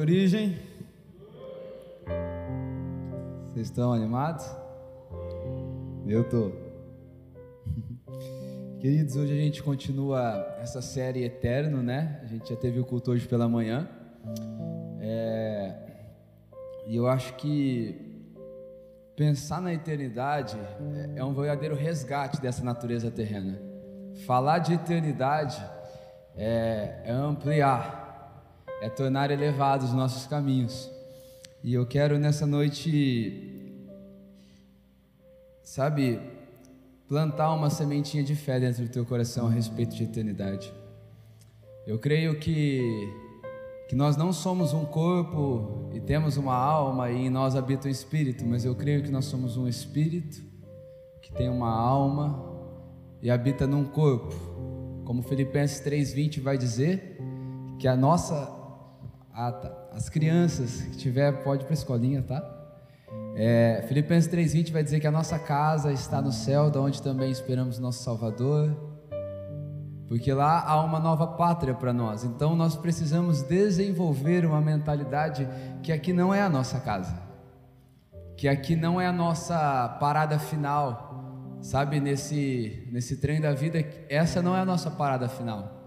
Origem. Vocês estão animados? Eu tô. Queridos, hoje a gente continua essa série Eterno, né? A gente já teve o culto hoje pela manhã. É... E eu acho que pensar na eternidade é um verdadeiro resgate dessa natureza terrena. Falar de eternidade é, é ampliar é tornar elevados os nossos caminhos. E eu quero nessa noite, sabe, plantar uma sementinha de fé dentro do teu coração a respeito de eternidade. Eu creio que que nós não somos um corpo e temos uma alma e em nós habita o espírito, mas eu creio que nós somos um espírito que tem uma alma e habita num corpo. Como Filipenses 3:20 vai dizer, que a nossa ah, tá. As crianças que tiver, pode ir para a escolinha, tá? É, Filipenses 3,20 vai dizer que a nossa casa está no céu, da onde também esperamos nosso Salvador, porque lá há uma nova pátria para nós. Então nós precisamos desenvolver uma mentalidade que aqui não é a nossa casa, que aqui não é a nossa parada final, sabe? Nesse, nesse trem da vida, essa não é a nossa parada final.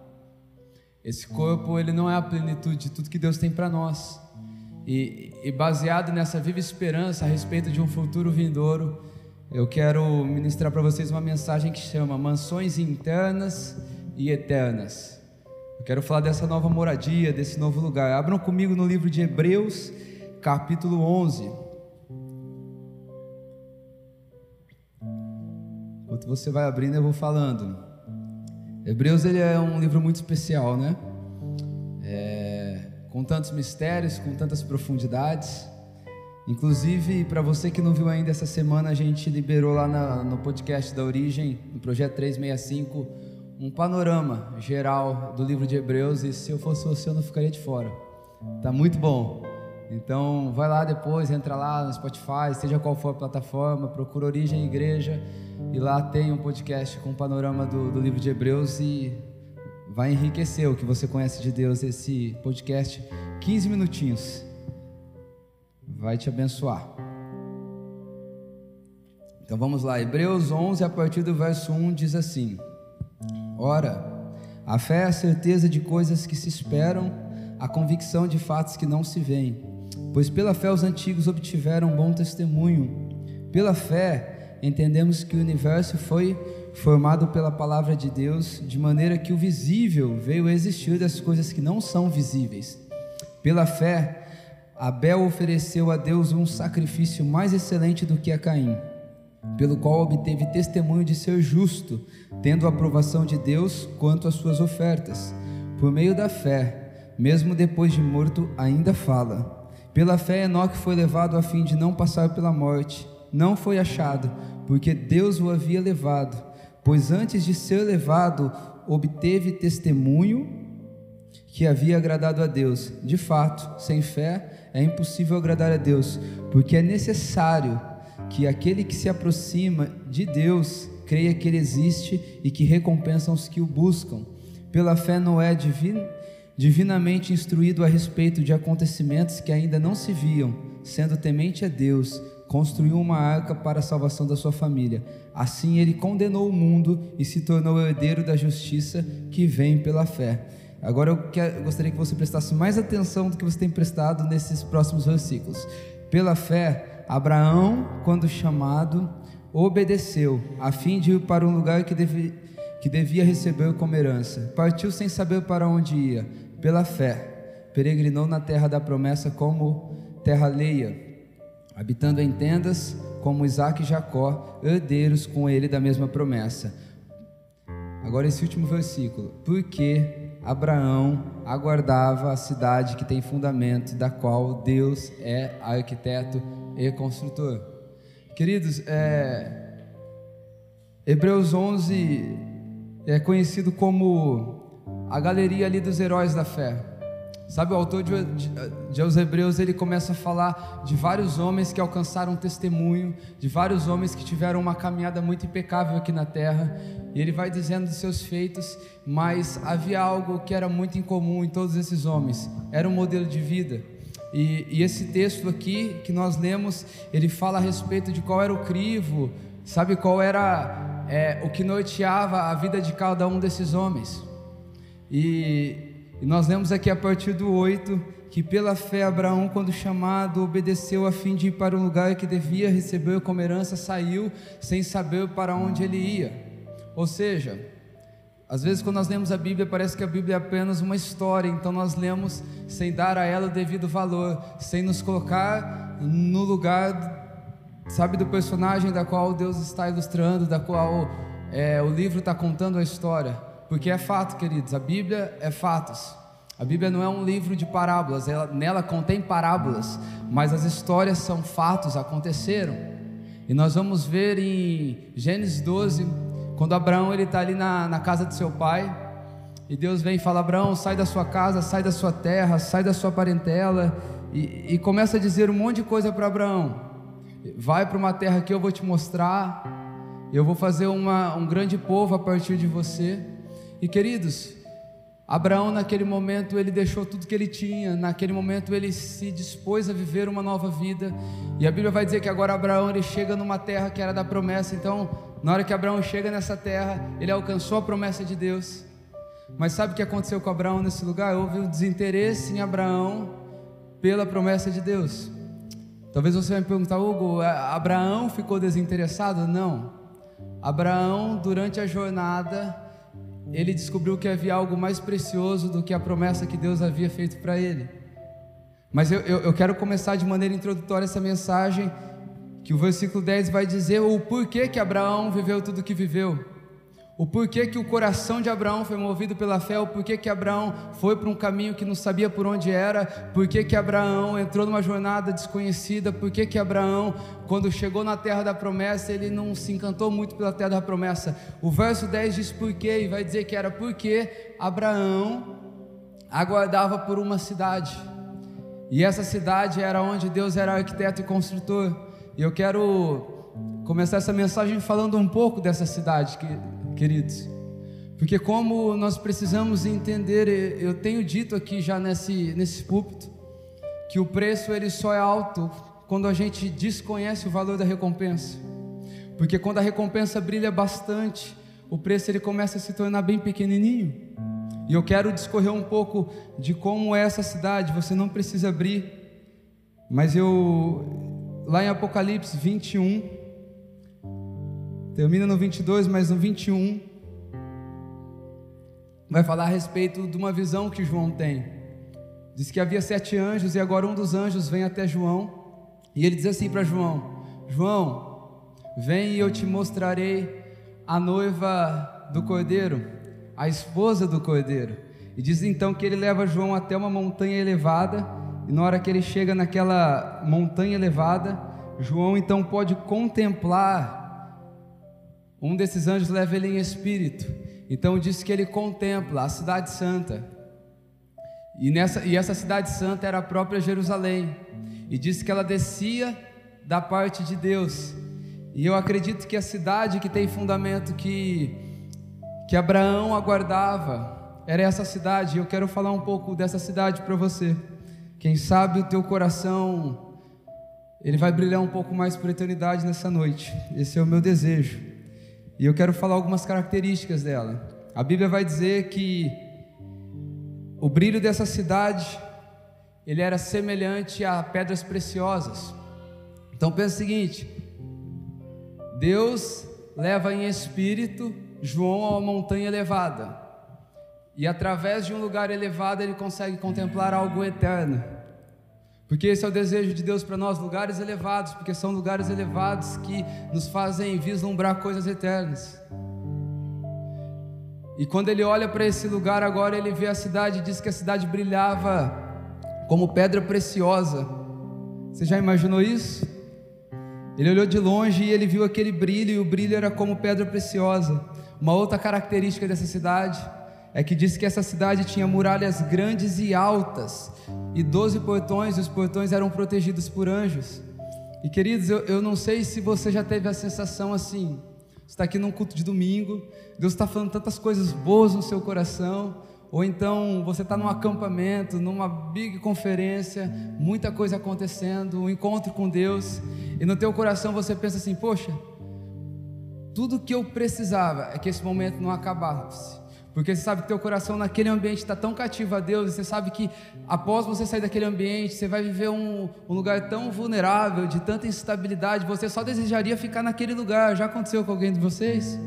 Esse corpo, ele não é a plenitude de tudo que Deus tem para nós. E, e, baseado nessa viva esperança a respeito de um futuro vindouro, eu quero ministrar para vocês uma mensagem que chama Mansões Internas e Eternas. Eu quero falar dessa nova moradia, desse novo lugar. Abram comigo no livro de Hebreus, capítulo 11. Enquanto você vai abrindo, eu vou falando. Hebreus ele é um livro muito especial, né? É, com tantos mistérios, com tantas profundidades. Inclusive, para você que não viu ainda essa semana, a gente liberou lá na, no podcast da Origem, no projeto 365, um panorama geral do livro de Hebreus. E se eu fosse você, eu não ficaria de fora. Tá muito bom. Então, vai lá depois, entra lá no Spotify, seja qual for a plataforma, procura Origem Igreja e lá tem um podcast com um panorama do, do livro de Hebreus e vai enriquecer o que você conhece de Deus. Esse podcast, 15 minutinhos, vai te abençoar. Então vamos lá, Hebreus 11, a partir do verso 1 diz assim: Ora, a fé é a certeza de coisas que se esperam, a convicção de fatos que não se veem. Pois pela fé os antigos obtiveram bom testemunho. Pela fé entendemos que o universo foi formado pela palavra de Deus, de maneira que o visível veio a existir das coisas que não são visíveis. Pela fé, Abel ofereceu a Deus um sacrifício mais excelente do que a Caim, pelo qual obteve testemunho de ser justo, tendo a aprovação de Deus quanto às suas ofertas. Por meio da fé, mesmo depois de morto, ainda fala. Pela fé, Enoque foi levado a fim de não passar pela morte. Não foi achado, porque Deus o havia levado. Pois antes de ser levado, obteve testemunho que havia agradado a Deus. De fato, sem fé é impossível agradar a Deus, porque é necessário que aquele que se aproxima de Deus creia que Ele existe e que recompensa os que o buscam. Pela fé, Noé divino divinamente instruído a respeito de acontecimentos que ainda não se viam, sendo temente a Deus, construiu uma arca para a salvação da sua família. Assim ele condenou o mundo e se tornou herdeiro da justiça que vem pela fé. Agora eu, quero, eu gostaria que você prestasse mais atenção do que você tem prestado nesses próximos versículos. Pela fé, Abraão, quando chamado, obedeceu, a fim de ir para um lugar que, deve, que devia receber como herança. Partiu sem saber para onde ia pela fé, peregrinou na terra da promessa como terra alheia, habitando em tendas como Isaac e Jacó, herdeiros com ele da mesma promessa. Agora esse último versículo. Porque Abraão aguardava a cidade que tem fundamento, da qual Deus é arquiteto e construtor. Queridos, é, Hebreus 11 é conhecido como a galeria ali dos heróis da fé. Sabe, o autor de, de, de Hebreus, ele começa a falar de vários homens que alcançaram testemunho, de vários homens que tiveram uma caminhada muito impecável aqui na terra, e ele vai dizendo de seus feitos, mas havia algo que era muito incomum em todos esses homens, era um modelo de vida. E, e, esse texto aqui que nós lemos, ele fala a respeito de qual era o crivo, sabe qual era é, o que norteava a vida de cada um desses homens. E, e nós lemos aqui a partir do 8 que pela fé Abraão, quando chamado, obedeceu a fim de ir para o lugar que devia receber como herança, saiu sem saber para onde ele ia. Ou seja, às vezes, quando nós lemos a Bíblia, parece que a Bíblia é apenas uma história, então nós lemos sem dar a ela o devido valor, sem nos colocar no lugar, sabe, do personagem da qual Deus está ilustrando, da qual é, o livro está contando a história. Porque é fato, queridos, a Bíblia é fatos. A Bíblia não é um livro de parábolas, ela, nela contém parábolas, mas as histórias são fatos, aconteceram. E nós vamos ver em Gênesis 12 quando Abraão ele está ali na, na casa de seu pai, e Deus vem e fala: Abraão, sai da sua casa, sai da sua terra, sai da sua parentela, e, e começa a dizer um monte de coisa para Abraão. Vai para uma terra que eu vou te mostrar, eu vou fazer uma, um grande povo a partir de você. E queridos, Abraão, naquele momento, ele deixou tudo que ele tinha, naquele momento, ele se dispôs a viver uma nova vida. E a Bíblia vai dizer que agora Abraão ele chega numa terra que era da promessa. Então, na hora que Abraão chega nessa terra, ele alcançou a promessa de Deus. Mas sabe o que aconteceu com Abraão nesse lugar? Houve um desinteresse em Abraão pela promessa de Deus. Talvez você vai me perguntar, Hugo, Abraão ficou desinteressado? Não. Abraão, durante a jornada, ele descobriu que havia algo mais precioso do que a promessa que Deus havia feito para ele. Mas eu, eu, eu, quero começar de maneira introdutória essa mensagem, que o versículo 10 vai dizer o porquê que Abraão viveu tudo o que viveu o porquê que o coração de Abraão foi movido pela fé, o porquê que Abraão foi para um caminho que não sabia por onde era, porquê que Abraão entrou numa jornada desconhecida, porquê que Abraão, quando chegou na terra da promessa, ele não se encantou muito pela terra da promessa. O verso 10 diz porquê, e vai dizer que era porque Abraão aguardava por uma cidade, e essa cidade era onde Deus era arquiteto e construtor, e eu quero começar essa mensagem falando um pouco dessa cidade que queridos. Porque como nós precisamos entender, eu tenho dito aqui já nesse, nesse púlpito, que o preço ele só é alto quando a gente desconhece o valor da recompensa. Porque quando a recompensa brilha bastante, o preço ele começa a se tornar bem pequenininho. E eu quero discorrer um pouco de como é essa cidade, você não precisa abrir, mas eu lá em Apocalipse 21, Termina no 22, mas no 21 vai falar a respeito de uma visão que João tem. Diz que havia sete anjos e agora um dos anjos vem até João e ele diz assim para João: João, vem e eu te mostrarei a noiva do cordeiro, a esposa do cordeiro. E diz então que ele leva João até uma montanha elevada, e na hora que ele chega naquela montanha elevada, João então pode contemplar um desses anjos leva ele em espírito. Então diz que ele contempla a cidade santa. E, nessa, e essa cidade santa era a própria Jerusalém. E diz que ela descia da parte de Deus. E eu acredito que a cidade que tem fundamento que, que Abraão aguardava era essa cidade. E eu quero falar um pouco dessa cidade para você. Quem sabe o teu coração ele vai brilhar um pouco mais por eternidade nessa noite. Esse é o meu desejo. E eu quero falar algumas características dela. A Bíblia vai dizer que o brilho dessa cidade ele era semelhante a pedras preciosas. Então pensa o seguinte: Deus leva em espírito João a uma montanha elevada. E através de um lugar elevado ele consegue contemplar algo eterno. Porque esse é o desejo de Deus para nós, lugares elevados, porque são lugares elevados que nos fazem vislumbrar coisas eternas. E quando ele olha para esse lugar agora, ele vê a cidade e diz que a cidade brilhava como pedra preciosa. Você já imaginou isso? Ele olhou de longe e ele viu aquele brilho, e o brilho era como pedra preciosa. Uma outra característica dessa cidade é que diz que essa cidade tinha muralhas grandes e altas, e doze portões, e os portões eram protegidos por anjos. E queridos, eu, eu não sei se você já teve a sensação assim, está aqui num culto de domingo, Deus está falando tantas coisas boas no seu coração, ou então você está num acampamento, numa big conferência, muita coisa acontecendo, um encontro com Deus, e no teu coração você pensa assim: poxa, tudo que eu precisava é que esse momento não acabasse. Porque você sabe que teu coração naquele ambiente está tão cativo a Deus, e você sabe que após você sair daquele ambiente, você vai viver um, um, lugar tão vulnerável, de tanta instabilidade, você só desejaria ficar naquele lugar. Já aconteceu com alguém de vocês?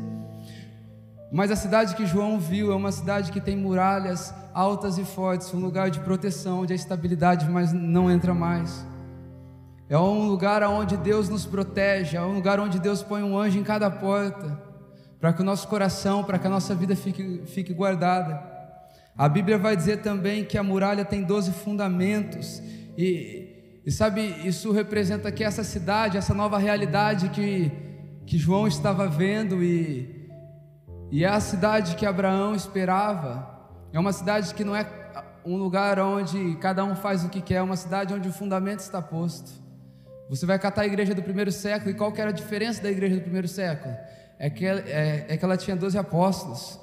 Mas a cidade que João viu é uma cidade que tem muralhas altas e fortes, um lugar de proteção, de estabilidade, mas não entra mais. É um lugar onde Deus nos protege, é um lugar onde Deus põe um anjo em cada porta para que o nosso coração, para que a nossa vida fique, fique guardada. A Bíblia vai dizer também que a muralha tem 12 fundamentos, e, e sabe, isso representa que essa cidade, essa nova realidade que, que João estava vendo, e, e é a cidade que Abraão esperava, é uma cidade que não é um lugar onde cada um faz o que quer, é uma cidade onde o fundamento está posto. Você vai catar a igreja do primeiro século, e qual que era a diferença da igreja do primeiro século? É que, é, é que ela tinha 12 apóstolos.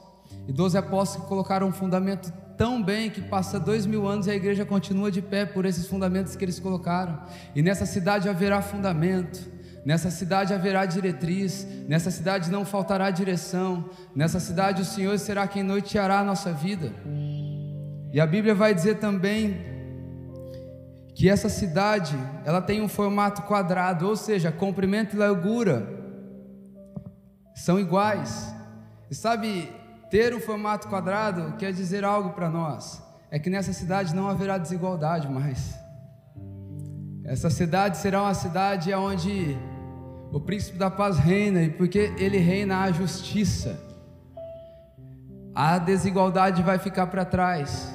E 12 apóstolos que colocaram um fundamento tão bem que passa dois mil anos e a igreja continua de pé por esses fundamentos que eles colocaram. E nessa cidade haverá fundamento, nessa cidade haverá diretriz, nessa cidade não faltará direção, nessa cidade o Senhor será quem noiteará a nossa vida. E a Bíblia vai dizer também que essa cidade ela tem um formato quadrado, ou seja, comprimento e largura são iguais. E sabe, ter um formato quadrado quer dizer algo para nós. É que nessa cidade não haverá desigualdade mais. Essa cidade será uma cidade onde o príncipe da paz reina, e porque ele reina a justiça, a desigualdade vai ficar para trás.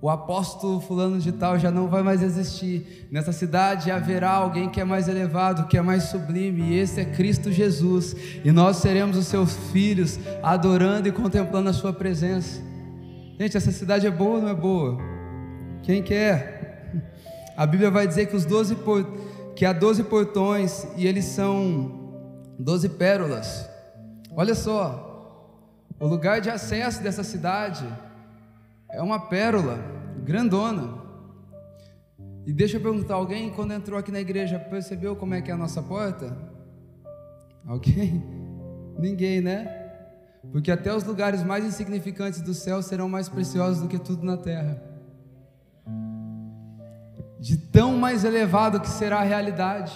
O apóstolo fulano de tal já não vai mais existir. Nessa cidade haverá alguém que é mais elevado, que é mais sublime, e esse é Cristo Jesus. E nós seremos os seus filhos, adorando e contemplando a sua presença. Gente, essa cidade é boa ou não é boa? Quem quer? A Bíblia vai dizer que os 12 que há 12 portões e eles são 12 pérolas. Olha só, o lugar de acesso dessa cidade é uma pérola grandona. E deixa eu perguntar: alguém, quando entrou aqui na igreja, percebeu como é que é a nossa porta? Alguém? Ninguém, né? Porque até os lugares mais insignificantes do céu serão mais preciosos do que tudo na terra. De tão mais elevado que será a realidade.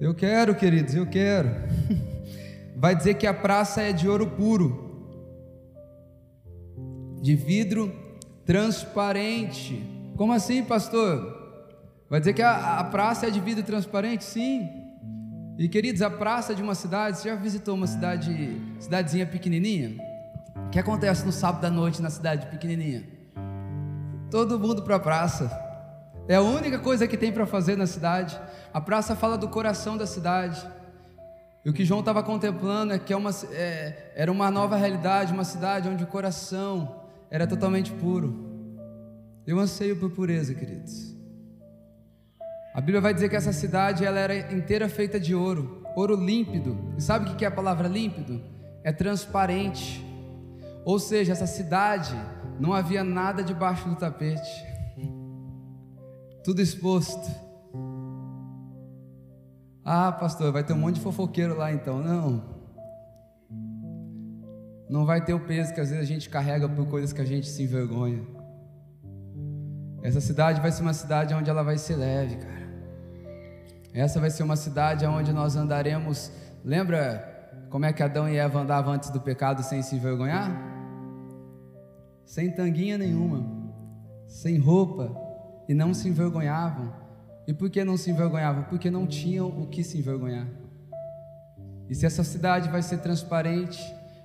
Eu quero, queridos, eu quero. Vai dizer que a praça é de ouro puro de vidro transparente. Como assim, pastor? Vai dizer que a, a praça é de vidro transparente? Sim. E queridos, a praça de uma cidade, você já visitou uma cidade, cidadezinha pequenininha? O que acontece no sábado à noite na cidade pequenininha? Todo mundo para a praça. É a única coisa que tem para fazer na cidade. A praça fala do coração da cidade. E o que João estava contemplando é que é uma, é, era uma nova realidade, uma cidade onde o coração era totalmente puro. Eu anseio por pureza, queridos. A Bíblia vai dizer que essa cidade ela era inteira feita de ouro, ouro límpido. E sabe o que é a palavra límpido? É transparente. Ou seja, essa cidade não havia nada debaixo do tapete, tudo exposto. Ah, pastor, vai ter um monte de fofoqueiro lá então. Não não vai ter o peso que às vezes a gente carrega por coisas que a gente se envergonha. Essa cidade vai ser uma cidade onde ela vai ser leve, cara. Essa vai ser uma cidade onde nós andaremos. Lembra como é que Adão e Eva andavam antes do pecado sem se envergonhar? Sem tanguinha nenhuma, sem roupa, e não se envergonhavam. E por que não se envergonhavam? Porque não tinham o que se envergonhar. E se essa cidade vai ser transparente,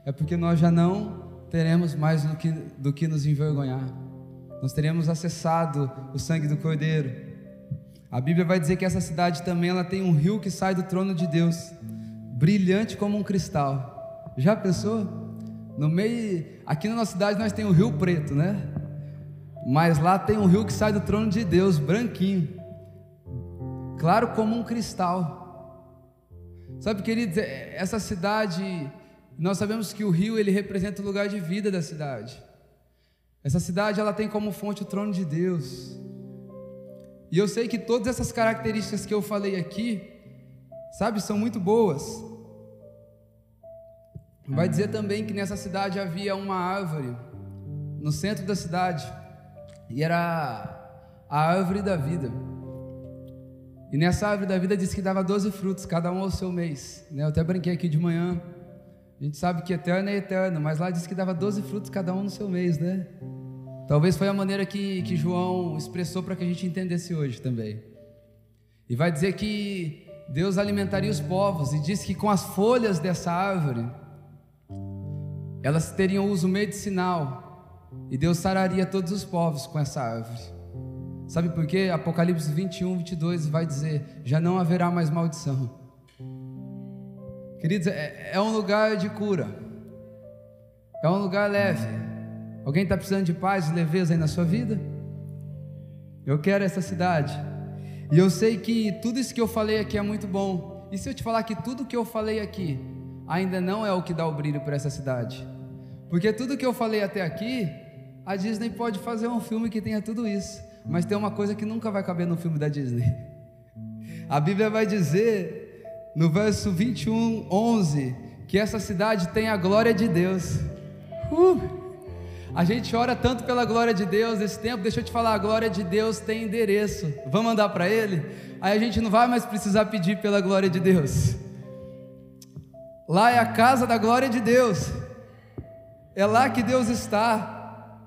é porque nós já não teremos mais do que, do que nos envergonhar. Nós teremos acessado o sangue do Cordeiro. A Bíblia vai dizer que essa cidade também ela tem um rio que sai do trono de Deus, brilhante como um cristal. Já pensou? No meio, aqui na nossa cidade nós temos o Rio Preto, né? Mas lá tem um rio que sai do trono de Deus, branquinho, claro como um cristal. Sabe, queridos, é, essa cidade Nós sabemos que o rio ele representa o lugar de vida da cidade. Essa cidade ela tem como fonte o trono de Deus. E eu sei que todas essas características que eu falei aqui, sabe, são muito boas. Vai dizer também que nessa cidade havia uma árvore no centro da cidade, e era a árvore da vida. E nessa árvore da vida diz que dava 12 frutos, cada um ao seu mês. Né? Eu até brinquei aqui de manhã. A gente sabe que eterno é eterno, mas lá diz que dava 12 frutos, cada um no seu mês, né? Talvez foi a maneira que, que João expressou para que a gente entendesse hoje também. E vai dizer que Deus alimentaria os povos, e diz que com as folhas dessa árvore, elas teriam uso medicinal, e Deus sararia todos os povos com essa árvore. Sabe por quê? Apocalipse 21, 22 vai dizer: já não haverá mais maldição. Queridos, é, é um lugar de cura, é um lugar leve. Alguém está precisando de paz e leveza aí na sua vida? Eu quero essa cidade. E eu sei que tudo isso que eu falei aqui é muito bom. E se eu te falar que tudo que eu falei aqui ainda não é o que dá o brilho para essa cidade? Porque tudo que eu falei até aqui, a Disney pode fazer um filme que tenha tudo isso. Mas tem uma coisa que nunca vai caber no filme da Disney. A Bíblia vai dizer, no verso 21, 11, que essa cidade tem a glória de Deus. Uh! A gente ora tanto pela glória de Deus nesse tempo, deixa eu te falar, a glória de Deus tem endereço. Vamos mandar para Ele? Aí a gente não vai mais precisar pedir pela glória de Deus. Lá é a casa da glória de Deus. É lá que Deus está.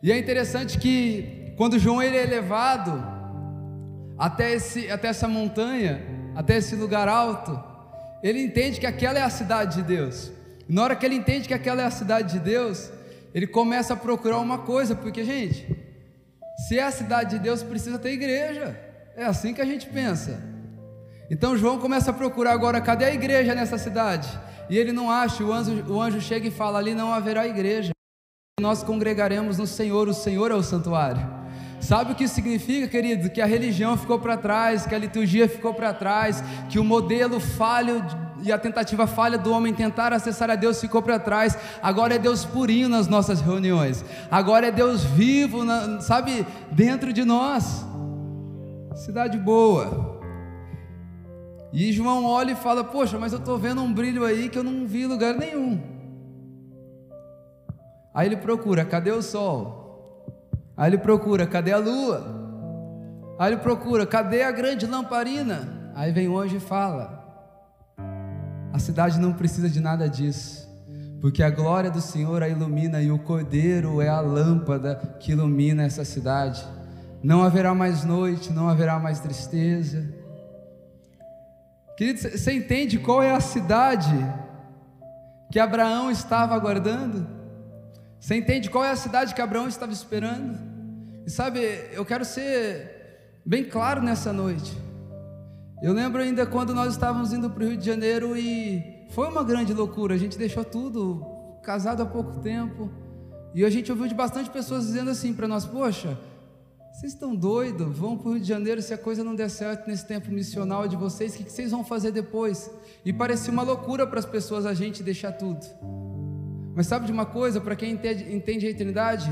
E é interessante que quando João ele é levado até, esse, até essa montanha, até esse lugar alto, ele entende que aquela é a cidade de Deus. E na hora que ele entende que aquela é a cidade de Deus, ele começa a procurar uma coisa, porque, gente, se é a cidade de Deus, precisa ter igreja. É assim que a gente pensa. Então João começa a procurar agora, cadê a igreja nessa cidade? E ele não acha, o anjo, o anjo chega e fala: ali não haverá igreja. Nós congregaremos no Senhor, o Senhor é o santuário. Sabe o que significa, querido? Que a religião ficou para trás, que a liturgia ficou para trás, que o modelo falho e a tentativa falha do homem tentar acessar a Deus ficou para trás. Agora é Deus purinho nas nossas reuniões. Agora é Deus vivo, na, sabe, dentro de nós. Cidade boa. E João olha e fala: Poxa, mas eu estou vendo um brilho aí que eu não vi lugar nenhum. Aí ele procura: cadê o sol? Aí ele procura, cadê a lua? Aí ele procura, cadê a grande lamparina? Aí vem anjo e fala: A cidade não precisa de nada disso, porque a glória do Senhor a ilumina e o cordeiro é a lâmpada que ilumina essa cidade. Não haverá mais noite, não haverá mais tristeza. Querido, você entende qual é a cidade que Abraão estava aguardando? Você entende qual é a cidade que Abraão estava esperando? E sabe, eu quero ser bem claro nessa noite. Eu lembro ainda quando nós estávamos indo para o Rio de Janeiro e foi uma grande loucura. A gente deixou tudo, casado há pouco tempo. E a gente ouviu de bastante pessoas dizendo assim para nós: Poxa, vocês estão doidos? Vão para o Rio de Janeiro se a coisa não der certo nesse tempo missional de vocês, o que vocês vão fazer depois? E parecia uma loucura para as pessoas a gente deixar tudo. Mas sabe de uma coisa, para quem entende, entende a eternidade,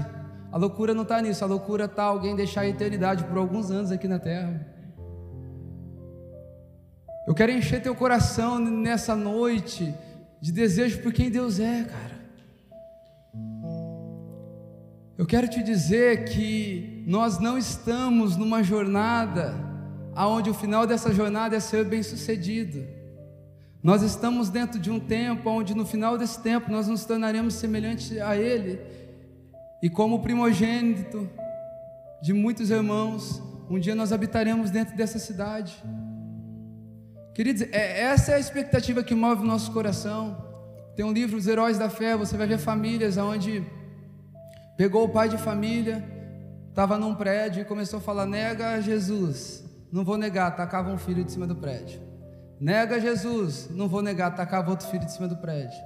a loucura não está nisso, a loucura está alguém deixar a eternidade por alguns anos aqui na terra. Eu quero encher teu coração nessa noite de desejo por quem Deus é, cara. Eu quero te dizer que nós não estamos numa jornada aonde o final dessa jornada é ser bem-sucedido. Nós estamos dentro de um tempo onde no final desse tempo nós nos tornaremos semelhantes a Ele e como primogênito de muitos irmãos, um dia nós habitaremos dentro dessa cidade. Queridos, é, essa é a expectativa que move o nosso coração. Tem um livro, Os Heróis da Fé, você vai ver famílias onde pegou o pai de família, estava num prédio e começou a falar: nega Jesus, não vou negar, tacava um filho de cima do prédio. Nega Jesus, não vou negar, tacava outro filho de cima do prédio.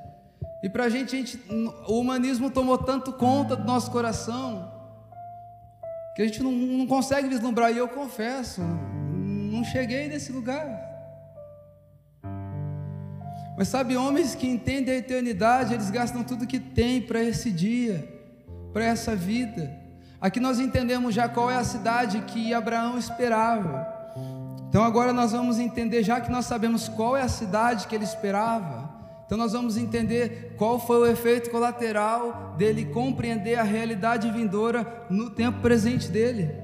E para a gente, o humanismo tomou tanto conta do nosso coração que a gente não, não consegue vislumbrar. E eu confesso, não cheguei nesse lugar. Mas sabe, homens que entendem a eternidade, eles gastam tudo que têm para esse dia, para essa vida. Aqui nós entendemos já qual é a cidade que Abraão esperava. Então agora nós vamos entender, já que nós sabemos qual é a cidade que ele esperava, então nós vamos entender qual foi o efeito colateral dele compreender a realidade vindoura no tempo presente dele.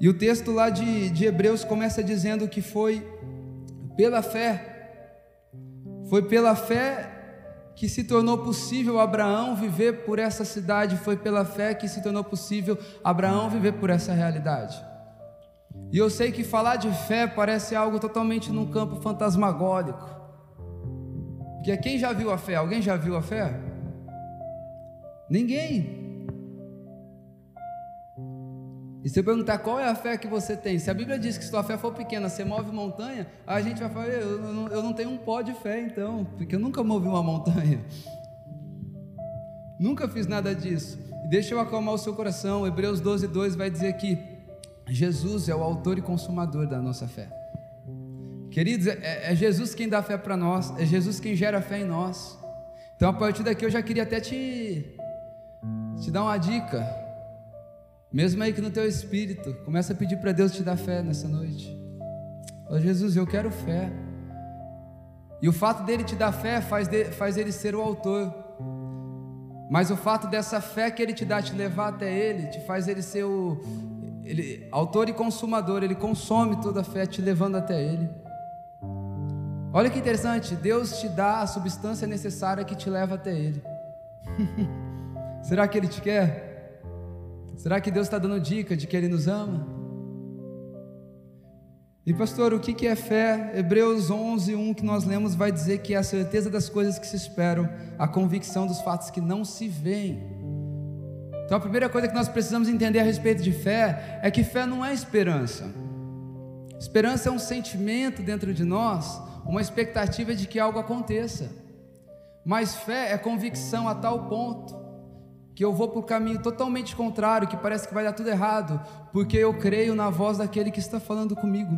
E o texto lá de, de Hebreus começa dizendo que foi pela fé, foi pela fé que se tornou possível Abraão viver por essa cidade, foi pela fé que se tornou possível Abraão viver por essa realidade. E eu sei que falar de fé parece algo totalmente num campo fantasmagórico. Porque quem já viu a fé? Alguém já viu a fé? Ninguém. E se eu perguntar qual é a fé que você tem, se a Bíblia diz que se tua fé for pequena, você move montanha, a gente vai falar, eu, eu, eu não tenho um pó de fé então, porque eu nunca movi uma montanha. Nunca fiz nada disso. Deixa eu acalmar o seu coração. Hebreus 12, 2 vai dizer que Jesus é o autor e consumador da nossa fé. Queridos, é, é Jesus quem dá fé para nós, é Jesus quem gera fé em nós. Então, a partir daqui, eu já queria até te, te dar uma dica. Mesmo aí que no teu espírito, começa a pedir para Deus te dar fé nessa noite. Ó Jesus, eu quero fé. E o fato dele te dar fé faz, de, faz ele ser o autor. Mas o fato dessa fé que ele te dá te levar até ele, te faz ele ser o ele, autor e consumador, ele consome toda a fé te levando até ele. Olha que interessante, Deus te dá a substância necessária que te leva até Ele. Será que Ele te quer? Será que Deus está dando dica de que Ele nos ama? E pastor, o que é fé? Hebreus 11, 1 que nós lemos vai dizer que é a certeza das coisas que se esperam, a convicção dos fatos que não se veem. Então a primeira coisa que nós precisamos entender a respeito de fé é que fé não é esperança. Esperança é um sentimento dentro de nós uma expectativa de que algo aconteça. Mas fé é convicção a tal ponto que eu vou para o caminho totalmente contrário, que parece que vai dar tudo errado, porque eu creio na voz daquele que está falando comigo.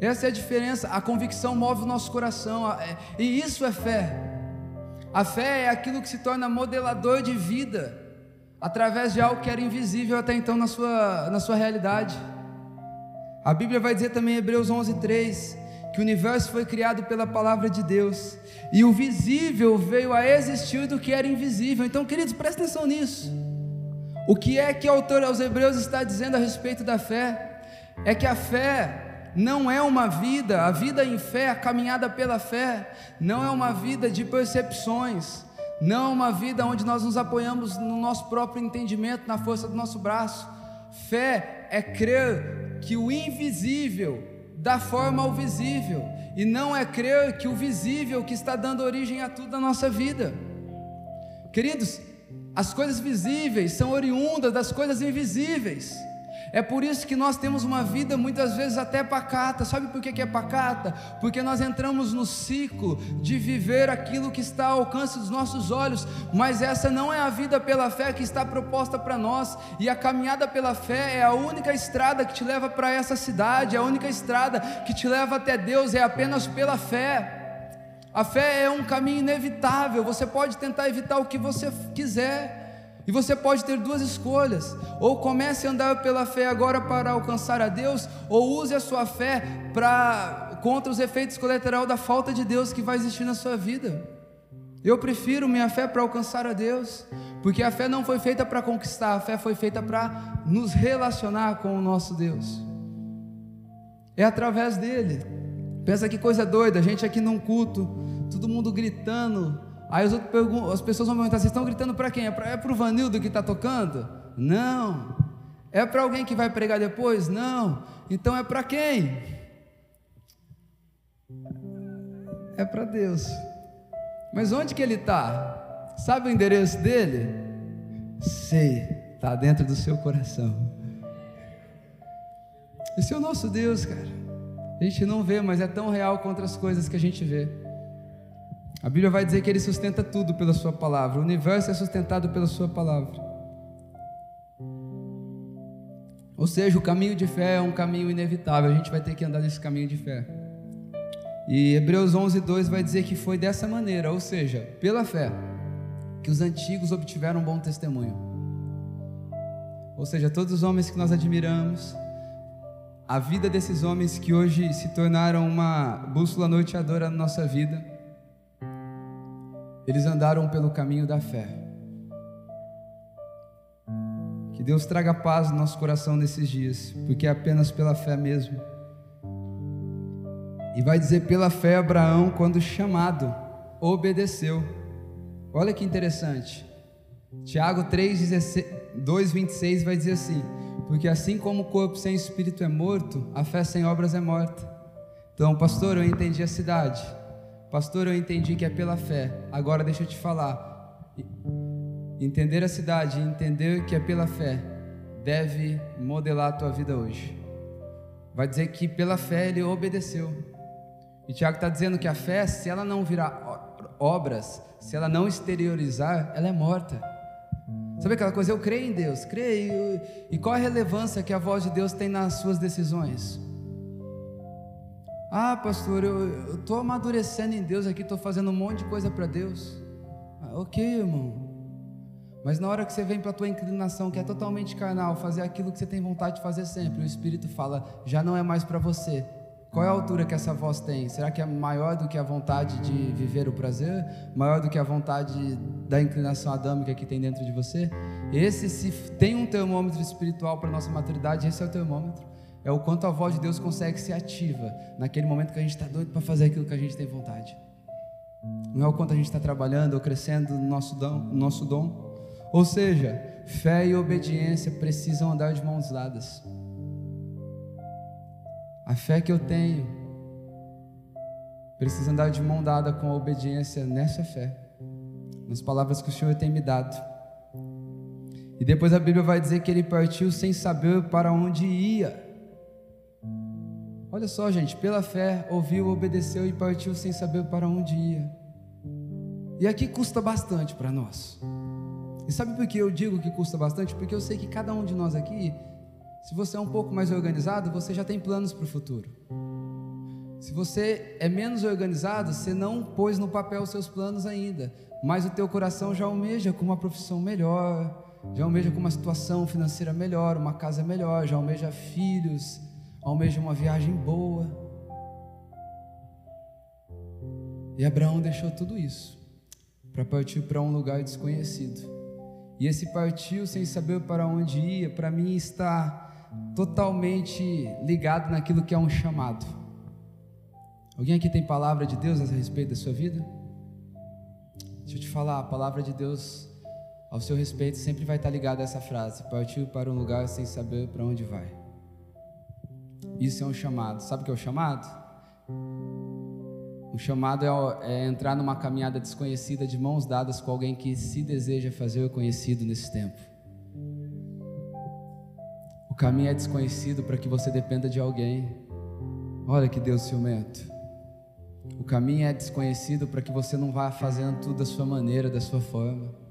Essa é a diferença. A convicção move o nosso coração, é, e isso é fé. A fé é aquilo que se torna modelador de vida, através de algo que era invisível até então na sua, na sua realidade. A Bíblia vai dizer também em Hebreus 11, 3 que o universo foi criado pela palavra de Deus e o visível veio a existir do que era invisível. Então, queridos, prestem atenção nisso. O que é que o autor aos Hebreus está dizendo a respeito da fé? É que a fé não é uma vida, a vida em fé, a caminhada pela fé, não é uma vida de percepções, não é uma vida onde nós nos apoiamos no nosso próprio entendimento, na força do nosso braço. Fé é crer que o invisível da forma ao visível, e não é crer que o visível que está dando origem a tudo na nossa vida. Queridos, as coisas visíveis são oriundas das coisas invisíveis. É por isso que nós temos uma vida muitas vezes até pacata. Sabe por que é pacata? Porque nós entramos no ciclo de viver aquilo que está ao alcance dos nossos olhos, mas essa não é a vida pela fé que está proposta para nós. E a caminhada pela fé é a única estrada que te leva para essa cidade, a única estrada que te leva até Deus é apenas pela fé. A fé é um caminho inevitável. Você pode tentar evitar o que você quiser e você pode ter duas escolhas: ou comece a andar pela fé agora para alcançar a Deus, ou use a sua fé para contra os efeitos colaterais da falta de Deus que vai existir na sua vida. Eu prefiro minha fé para alcançar a Deus, porque a fé não foi feita para conquistar, a fé foi feita para nos relacionar com o nosso Deus. É através dele. Pensa que coisa doida, a gente aqui num culto, todo mundo gritando, Aí as, as pessoas vão perguntar: vocês estão gritando para quem? É para o é Vanildo que está tocando? Não. É para alguém que vai pregar depois? Não. Então é para quem? É para Deus. Mas onde que ele está? Sabe o endereço dele? Sei, está dentro do seu coração. Esse é o nosso Deus, cara. A gente não vê, mas é tão real contra as coisas que a gente vê. A Bíblia vai dizer que Ele sustenta tudo pela Sua palavra. O universo é sustentado pela Sua palavra. Ou seja, o caminho de fé é um caminho inevitável. A gente vai ter que andar nesse caminho de fé. E Hebreus 11, 2 vai dizer que foi dessa maneira, ou seja, pela fé, que os antigos obtiveram um bom testemunho. Ou seja, todos os homens que nós admiramos, a vida desses homens que hoje se tornaram uma bússola norteadora na nossa vida, eles andaram pelo caminho da fé. Que Deus traga paz no nosso coração nesses dias, porque é apenas pela fé mesmo. E vai dizer pela fé Abraão, quando chamado, obedeceu. Olha que interessante. Tiago 2,26 vai dizer assim: Porque assim como o corpo sem espírito é morto, a fé sem obras é morta. Então, pastor, eu entendi a cidade. Pastor, eu entendi que é pela fé. Agora deixa eu te falar. Entender a cidade, entender que é pela fé, deve modelar a tua vida hoje. Vai dizer que pela fé ele obedeceu. E Tiago está dizendo que a fé, se ela não virar obras, se ela não exteriorizar, ela é morta. Sabe aquela coisa? Eu creio em Deus, creio. E qual a relevância que a voz de Deus tem nas suas decisões? Ah, pastor, eu estou amadurecendo em Deus aqui, estou fazendo um monte de coisa para Deus. Ah, ok, irmão. Mas na hora que você vem para a tua inclinação, que é totalmente carnal, fazer aquilo que você tem vontade de fazer sempre, o Espírito fala, já não é mais para você. Qual é a altura que essa voz tem? Será que é maior do que a vontade de viver o prazer? Maior do que a vontade da inclinação adâmica que tem dentro de você? Esse, se tem um termômetro espiritual para nossa maturidade, esse é o termômetro é o quanto a voz de Deus consegue ser ativa naquele momento que a gente está doido para fazer aquilo que a gente tem vontade. Não é o quanto a gente está trabalhando ou crescendo no nosso dom, no nosso dom. Ou seja, fé e obediência precisam andar de mãos dadas. A fé que eu tenho precisa andar de mão dada com a obediência nessa fé, nas palavras que o Senhor tem me dado. E depois a Bíblia vai dizer que ele partiu sem saber para onde ia. Olha só, gente, pela fé, ouviu, obedeceu e partiu sem saber para onde ia. E aqui custa bastante para nós. E sabe por que eu digo que custa bastante? Porque eu sei que cada um de nós aqui, se você é um pouco mais organizado, você já tem planos para o futuro. Se você é menos organizado, você não pôs no papel os seus planos ainda, mas o teu coração já almeja com uma profissão melhor, já almeja com uma situação financeira melhor, uma casa melhor, já almeja filhos, almeja uma viagem boa. E Abraão deixou tudo isso para partir para um lugar desconhecido. E esse partiu sem saber para onde ia, para mim está totalmente ligado naquilo que é um chamado. Alguém aqui tem palavra de Deus a respeito da sua vida? Deixa eu te falar, a palavra de Deus ao seu respeito sempre vai estar ligada a essa frase: partiu para um lugar sem saber para onde vai. Isso é um chamado. Sabe o que é o chamado? O chamado é, é, entrar numa caminhada desconhecida de mãos dadas com alguém que se deseja fazer conhecido nesse tempo. O caminho é desconhecido para que você dependa de alguém. Olha que Deus ciumento. O caminho é desconhecido para que você não vá fazendo tudo da sua maneira, da sua forma.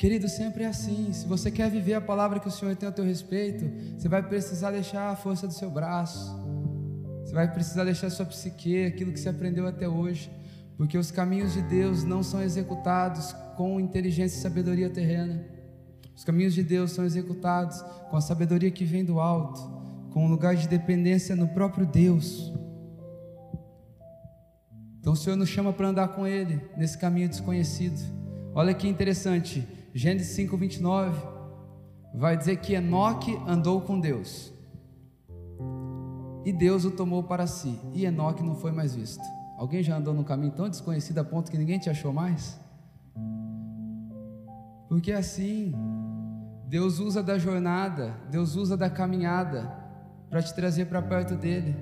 Querido, sempre é assim. Se você quer viver a palavra que o Senhor tem a teu respeito, você vai precisar deixar a força do seu braço. Você vai precisar deixar a sua psique, aquilo que você aprendeu até hoje. Porque os caminhos de Deus não são executados com inteligência e sabedoria terrena. Os caminhos de Deus são executados com a sabedoria que vem do alto, com um lugar de dependência no próprio Deus. Então o Senhor nos chama para andar com Ele nesse caminho desconhecido. Olha que interessante. Gênesis 5, 29, vai dizer que Enoque andou com Deus. E Deus o tomou para si. E Enoque não foi mais visto. Alguém já andou num caminho tão desconhecido a ponto que ninguém te achou mais? Porque assim, Deus usa da jornada, Deus usa da caminhada para te trazer para perto dele.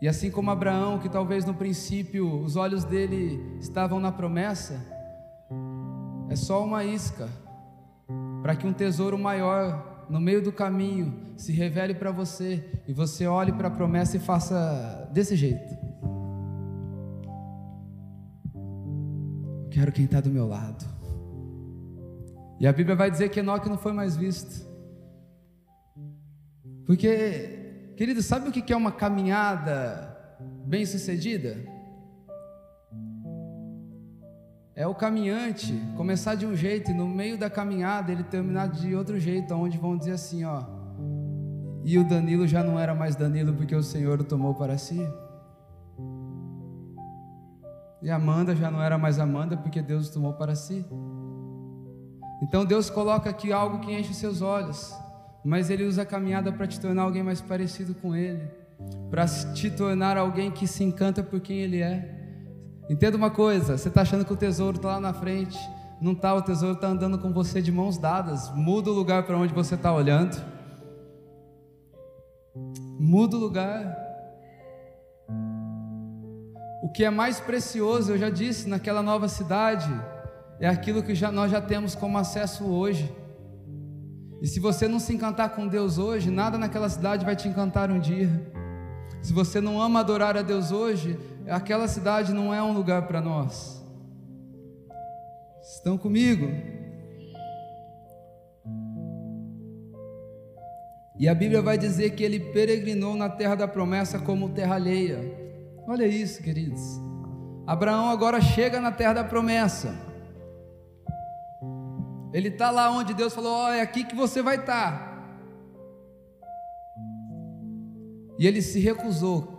E assim como Abraão, que talvez no princípio os olhos dele estavam na promessa, é só uma isca para que um tesouro maior no meio do caminho se revele para você e você olhe para a promessa e faça desse jeito. Eu quero quem está do meu lado. E a Bíblia vai dizer que Enoque não foi mais visto. Porque Querido, sabe o que é uma caminhada bem-sucedida? É o caminhante começar de um jeito e no meio da caminhada ele terminar de outro jeito, onde vão dizer assim, ó. E o Danilo já não era mais Danilo porque o Senhor o tomou para si. E Amanda já não era mais Amanda porque Deus o tomou para si. Então Deus coloca aqui algo que enche seus olhos, mas Ele usa a caminhada para te tornar alguém mais parecido com Ele, para te tornar alguém que se encanta por quem Ele é. Entenda uma coisa: você está achando que o tesouro está lá na frente, não está, o tesouro está andando com você de mãos dadas. Muda o lugar para onde você está olhando. Muda o lugar. O que é mais precioso, eu já disse, naquela nova cidade, é aquilo que já, nós já temos como acesso hoje. E se você não se encantar com Deus hoje, nada naquela cidade vai te encantar um dia. Se você não ama adorar a Deus hoje, aquela cidade não é um lugar para nós. Estão comigo? E a Bíblia vai dizer que ele peregrinou na terra da promessa como terra alheia. Olha isso, queridos. Abraão agora chega na terra da promessa. Ele está lá onde Deus falou: oh, é aqui que você vai estar. Tá. E ele se recusou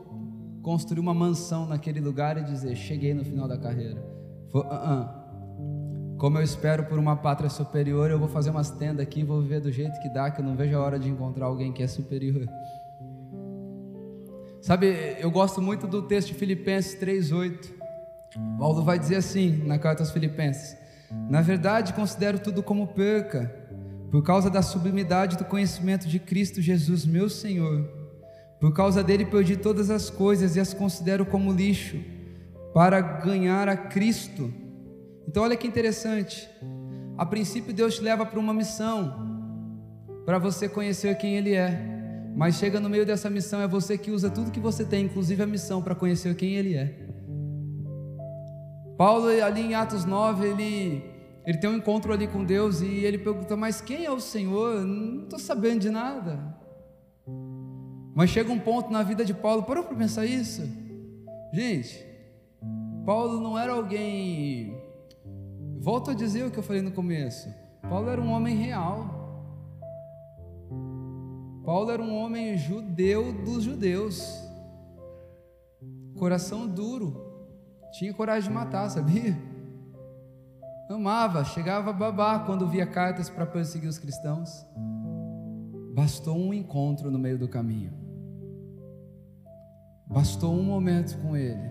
construir uma mansão naquele lugar e dizer: Cheguei no final da carreira. Uh -uh. Como eu espero por uma pátria superior, eu vou fazer umas tendas aqui e vou viver do jeito que dá, que eu não vejo a hora de encontrar alguém que é superior. Sabe, eu gosto muito do texto de Filipenses 3,8. Paulo vai dizer assim na carta aos Filipenses: Na verdade, considero tudo como perca, por causa da sublimidade do conhecimento de Cristo Jesus, meu Senhor por causa dele perdi todas as coisas e as considero como lixo para ganhar a Cristo. Então olha que interessante. A princípio Deus te leva para uma missão, para você conhecer quem ele é. Mas chega no meio dessa missão é você que usa tudo que você tem, inclusive a missão para conhecer quem ele é. Paulo ali em Atos 9, ele ele tem um encontro ali com Deus e ele pergunta: "Mas quem é o Senhor? Não estou sabendo de nada." Mas chega um ponto na vida de Paulo, parou para pensar isso? Gente, Paulo não era alguém. Volto a dizer o que eu falei no começo. Paulo era um homem real. Paulo era um homem judeu dos judeus. Coração duro. Tinha coragem de matar, sabia? Amava, chegava a babar quando via cartas para perseguir os cristãos. Bastou um encontro no meio do caminho. Bastou um momento com Ele.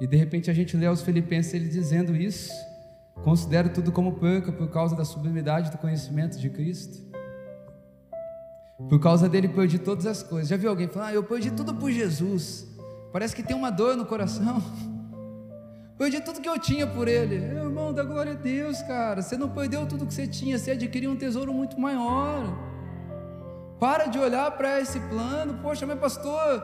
E de repente a gente lê aos Filipenses ele dizendo isso. Considero tudo como perca por causa da sublimidade do conhecimento de Cristo. Por causa dele perdi todas as coisas. Já viu alguém falar, ah, eu perdi tudo por Jesus. Parece que tem uma dor no coração. Perdi tudo que eu tinha por ele. Irmão, da glória a Deus, cara. Você não perdeu tudo que você tinha, você adquiriu um tesouro muito maior. Para de olhar para esse plano. Poxa, meu pastor,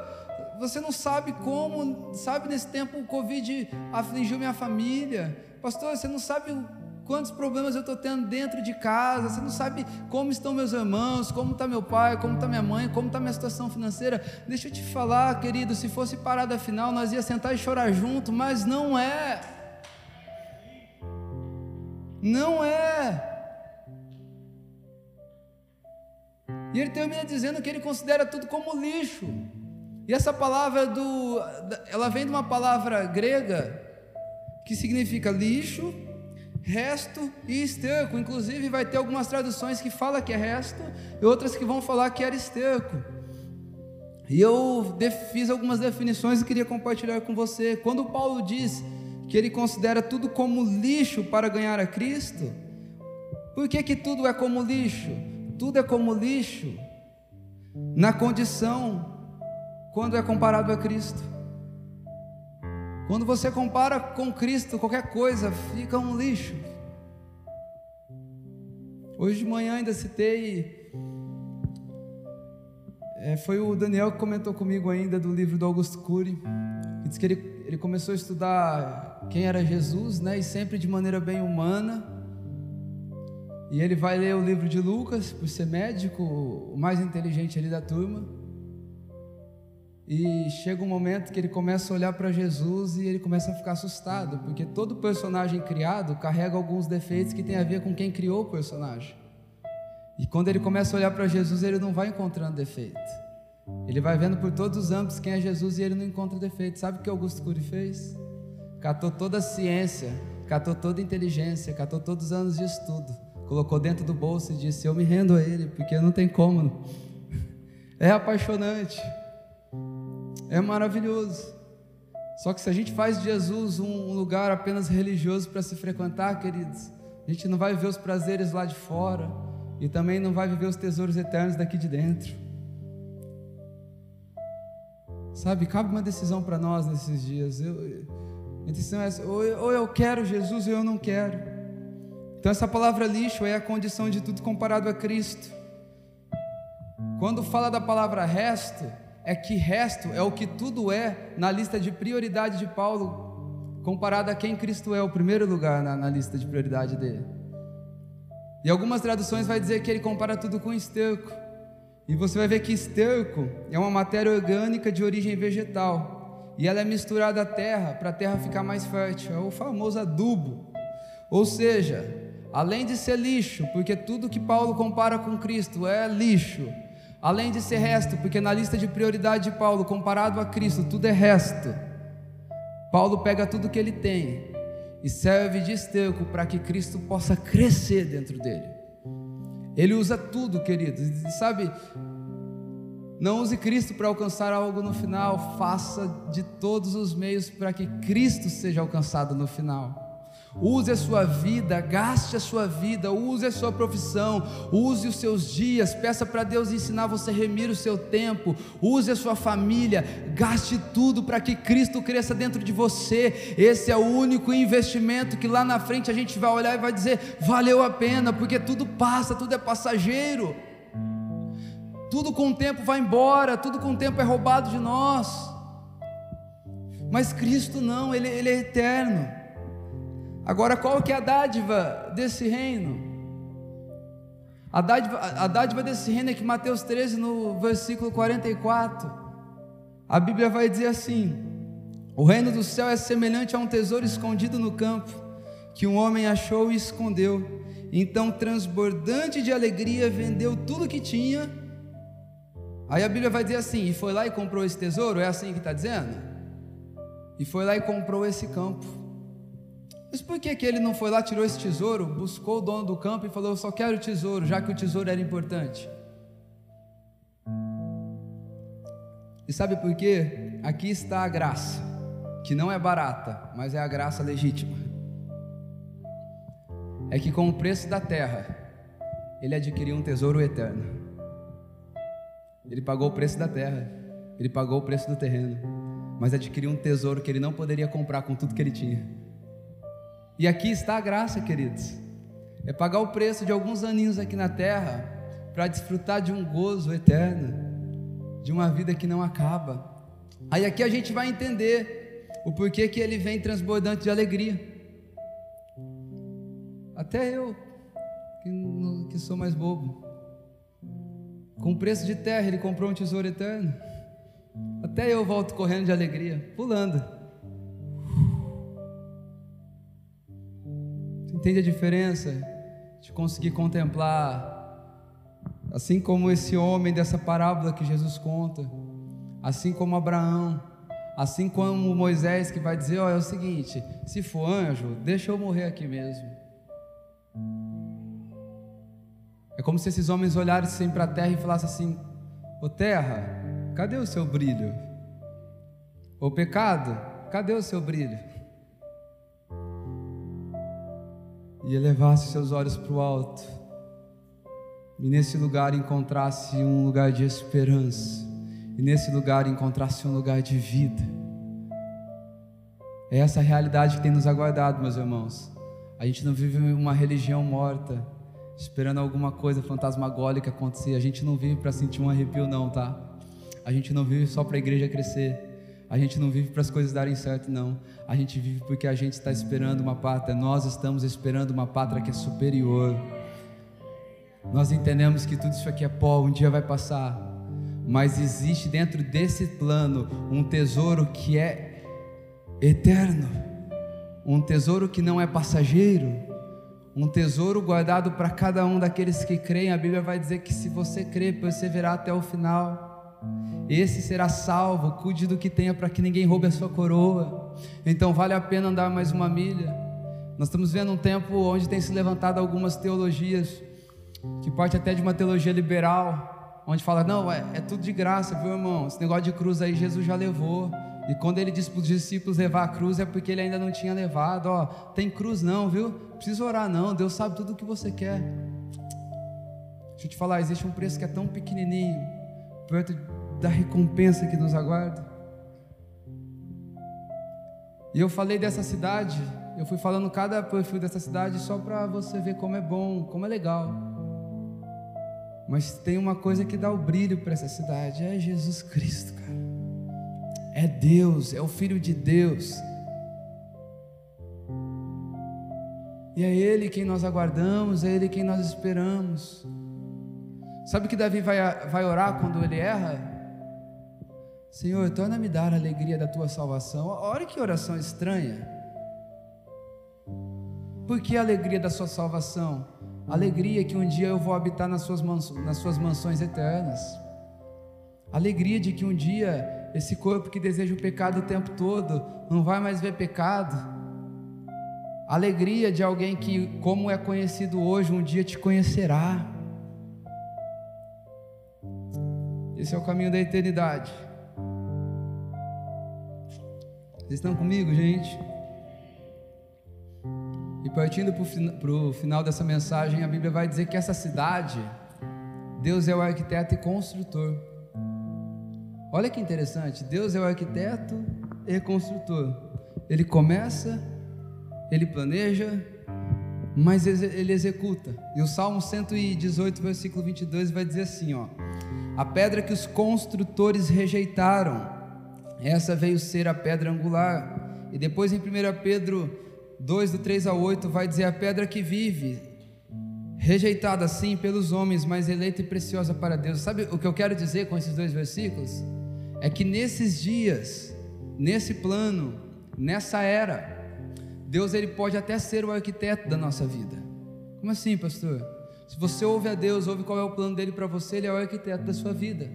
você não sabe como, sabe, nesse tempo o Covid afligiu minha família. Pastor, você não sabe quantos problemas eu estou tendo dentro de casa, você não sabe como estão meus irmãos, como está meu pai, como está minha mãe, como está minha situação financeira. Deixa eu te falar, querido, se fosse parada final, nós ia sentar e chorar junto, mas não é. Não é. E ele termina dizendo que ele considera tudo como lixo. E essa palavra do ela vem de uma palavra grega que significa lixo, resto e esterco. Inclusive vai ter algumas traduções que fala que é resto e outras que vão falar que era esterco. E eu fiz algumas definições e queria compartilhar com você. Quando Paulo diz que ele considera tudo como lixo para ganhar a Cristo, por que que tudo é como lixo? Tudo é como lixo na condição quando é comparado a Cristo. Quando você compara com Cristo, qualquer coisa fica um lixo. Hoje de manhã ainda citei. É, foi o Daniel que comentou comigo ainda do livro do Augusto Cury. Que disse que ele, ele começou a estudar quem era Jesus, né? E sempre de maneira bem humana. E ele vai ler o livro de Lucas, por ser médico, o mais inteligente ali da turma. E chega um momento que ele começa a olhar para Jesus e ele começa a ficar assustado, porque todo personagem criado carrega alguns defeitos que tem a ver com quem criou o personagem. E quando ele começa a olhar para Jesus, ele não vai encontrando defeito. Ele vai vendo por todos os âmbitos quem é Jesus e ele não encontra defeito. Sabe o que Augusto Cury fez? Catou toda a ciência, catou toda a inteligência, catou todos os anos de estudo, colocou dentro do bolso e disse: Eu me rendo a ele, porque não tem como. É apaixonante. É maravilhoso. Só que se a gente faz de Jesus um lugar apenas religioso para se frequentar, queridos, a gente não vai ver os prazeres lá de fora e também não vai viver os tesouros eternos daqui de dentro. Sabe, cabe uma decisão para nós nesses dias. Eu, a decisão é essa, ou eu, ou eu quero Jesus ou eu não quero. Então essa palavra lixo é a condição de tudo comparado a Cristo. Quando fala da palavra resto, é que resto é o que tudo é na lista de prioridade de Paulo, comparado a quem Cristo é, o primeiro lugar na, na lista de prioridade dele. E algumas traduções vai dizer que ele compara tudo com esterco. E você vai ver que esterco é uma matéria orgânica de origem vegetal. E ela é misturada à terra para a terra ficar mais fértil. É o famoso adubo. Ou seja, além de ser lixo, porque tudo que Paulo compara com Cristo é lixo, Além de ser resto, porque na lista de prioridade de Paulo, comparado a Cristo, tudo é resto. Paulo pega tudo que ele tem e serve de esterco para que Cristo possa crescer dentro dele. Ele usa tudo, queridos. Sabe, não use Cristo para alcançar algo no final, faça de todos os meios para que Cristo seja alcançado no final. Use a sua vida, gaste a sua vida, use a sua profissão, use os seus dias, peça para Deus ensinar você a remir o seu tempo, use a sua família, gaste tudo para que Cristo cresça dentro de você. Esse é o único investimento que lá na frente a gente vai olhar e vai dizer: valeu a pena, porque tudo passa, tudo é passageiro. Tudo com o tempo vai embora, tudo com o tempo é roubado de nós. Mas Cristo não, Ele, ele é eterno. Agora, qual que é a dádiva desse reino? A dádiva, a dádiva desse reino é que Mateus 13, no versículo 44, a Bíblia vai dizer assim: O reino do céu é semelhante a um tesouro escondido no campo, que um homem achou e escondeu. Então, transbordante de alegria, vendeu tudo que tinha. Aí a Bíblia vai dizer assim: E foi lá e comprou esse tesouro? É assim que está dizendo? E foi lá e comprou esse campo. Mas por que, que ele não foi lá, tirou esse tesouro, buscou o dono do campo e falou: Eu só quero o tesouro, já que o tesouro era importante? E sabe por quê? Aqui está a graça, que não é barata, mas é a graça legítima. É que com o preço da terra, ele adquiriu um tesouro eterno. Ele pagou o preço da terra, ele pagou o preço do terreno, mas adquiriu um tesouro que ele não poderia comprar com tudo que ele tinha. E aqui está a graça, queridos. É pagar o preço de alguns aninhos aqui na terra para desfrutar de um gozo eterno, de uma vida que não acaba. Aí aqui a gente vai entender o porquê que ele vem transbordante de alegria. Até eu, que, sou mais bobo. Com preço de terra, ele comprou um tesouro eterno. Até eu volto correndo de alegria, pulando. Entende a diferença de conseguir contemplar, assim como esse homem dessa parábola que Jesus conta, assim como Abraão, assim como Moisés que vai dizer: ó, é o seguinte, se for anjo, deixa eu morrer aqui mesmo. É como se esses homens olhassem para a terra e falassem assim: Ô terra, cadê o seu brilho? Ô pecado, cadê o seu brilho? E elevasse seus olhos para o alto, e nesse lugar encontrasse um lugar de esperança, e nesse lugar encontrasse um lugar de vida. É essa a realidade que tem nos aguardado, meus irmãos. A gente não vive uma religião morta, esperando alguma coisa fantasmagórica acontecer. A gente não vive para sentir um arrepio, não, tá? A gente não vive só para a igreja crescer. A gente não vive para as coisas darem certo, não. A gente vive porque a gente está esperando uma pátria. Nós estamos esperando uma pátria que é superior. Nós entendemos que tudo isso aqui é pó, um dia vai passar. mas existe dentro desse plano um tesouro que é eterno, um tesouro que não é passageiro, um tesouro guardado para cada um daqueles que creem. A Bíblia vai dizer que se você crer, perseverar até o final, esse será salvo. Cuide do que tenha para que ninguém roube a sua coroa. Então vale a pena andar mais uma milha. Nós estamos vendo um tempo onde tem se levantado algumas teologias, que parte até de uma teologia liberal, onde fala: não, é, é tudo de graça, viu irmão? Esse negócio de cruz aí Jesus já levou. E quando ele disse para os discípulos levar a cruz, é porque ele ainda não tinha levado. Ó, tem cruz não, viu? Precisa orar não, Deus sabe tudo o que você quer. Deixa eu te falar, existe um preço que é tão pequenininho, perto da recompensa que nos aguarda. E eu falei dessa cidade, eu fui falando cada perfil dessa cidade só para você ver como é bom, como é legal. Mas tem uma coisa que dá o brilho para essa cidade, é Jesus Cristo, cara. É Deus, é o Filho de Deus. E é Ele quem nós aguardamos, é Ele quem nós esperamos. Sabe que Davi vai, vai orar quando ele erra? Senhor, torna-me dar a alegria da tua salvação. Olha que oração estranha. Por que a alegria da sua salvação? Alegria que um dia eu vou habitar nas suas, nas suas mansões eternas. Alegria de que um dia esse corpo que deseja o pecado o tempo todo não vai mais ver pecado. Alegria de alguém que, como é conhecido hoje, um dia te conhecerá. Esse é o caminho da eternidade. Vocês estão comigo, gente? E partindo para o final dessa mensagem, a Bíblia vai dizer que essa cidade, Deus é o arquiteto e construtor. Olha que interessante, Deus é o arquiteto e construtor. Ele começa, ele planeja, mas ele executa. E o Salmo 118, versículo 22 vai dizer assim, ó: A pedra que os construtores rejeitaram, essa veio ser a pedra angular. E depois em 1 Pedro 2 do 3 a 8 vai dizer a pedra que vive, rejeitada sim pelos homens, mas eleita e preciosa para Deus. Sabe o que eu quero dizer com esses dois versículos? é que nesses dias, nesse plano, nessa era, Deus ele pode até ser o arquiteto da nossa vida. Como assim, pastor? Se você ouve a Deus, ouve qual é o plano dele para você, ele é o arquiteto da sua vida.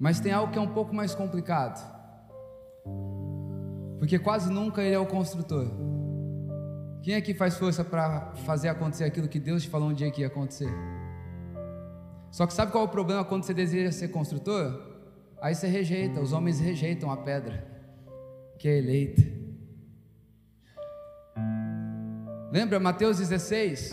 Mas tem algo que é um pouco mais complicado. Porque quase nunca ele é o construtor. Quem aqui faz força para fazer acontecer aquilo que Deus te falou um dia que ia acontecer? Só que sabe qual é o problema quando você deseja ser construtor? Aí você rejeita, os homens rejeitam a pedra que é eleita. Lembra Mateus 16?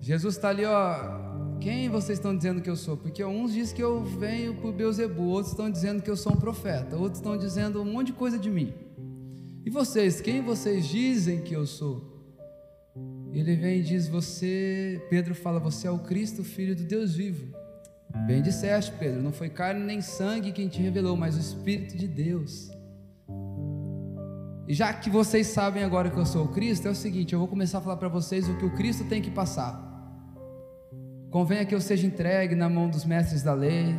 Jesus está ali, ó. Quem vocês estão dizendo que eu sou? Porque uns dizem que eu venho por Beuzebu, outros estão dizendo que eu sou um profeta, outros estão dizendo um monte de coisa de mim. E vocês, quem vocês dizem que eu sou? Ele vem e diz: Você, Pedro fala, você é o Cristo, filho do Deus vivo. Bem disseste, Pedro, não foi carne nem sangue quem te revelou, mas o Espírito de Deus. E já que vocês sabem agora que eu sou o Cristo, é o seguinte: eu vou começar a falar para vocês o que o Cristo tem que passar. Convenha que eu seja entregue na mão dos mestres da lei.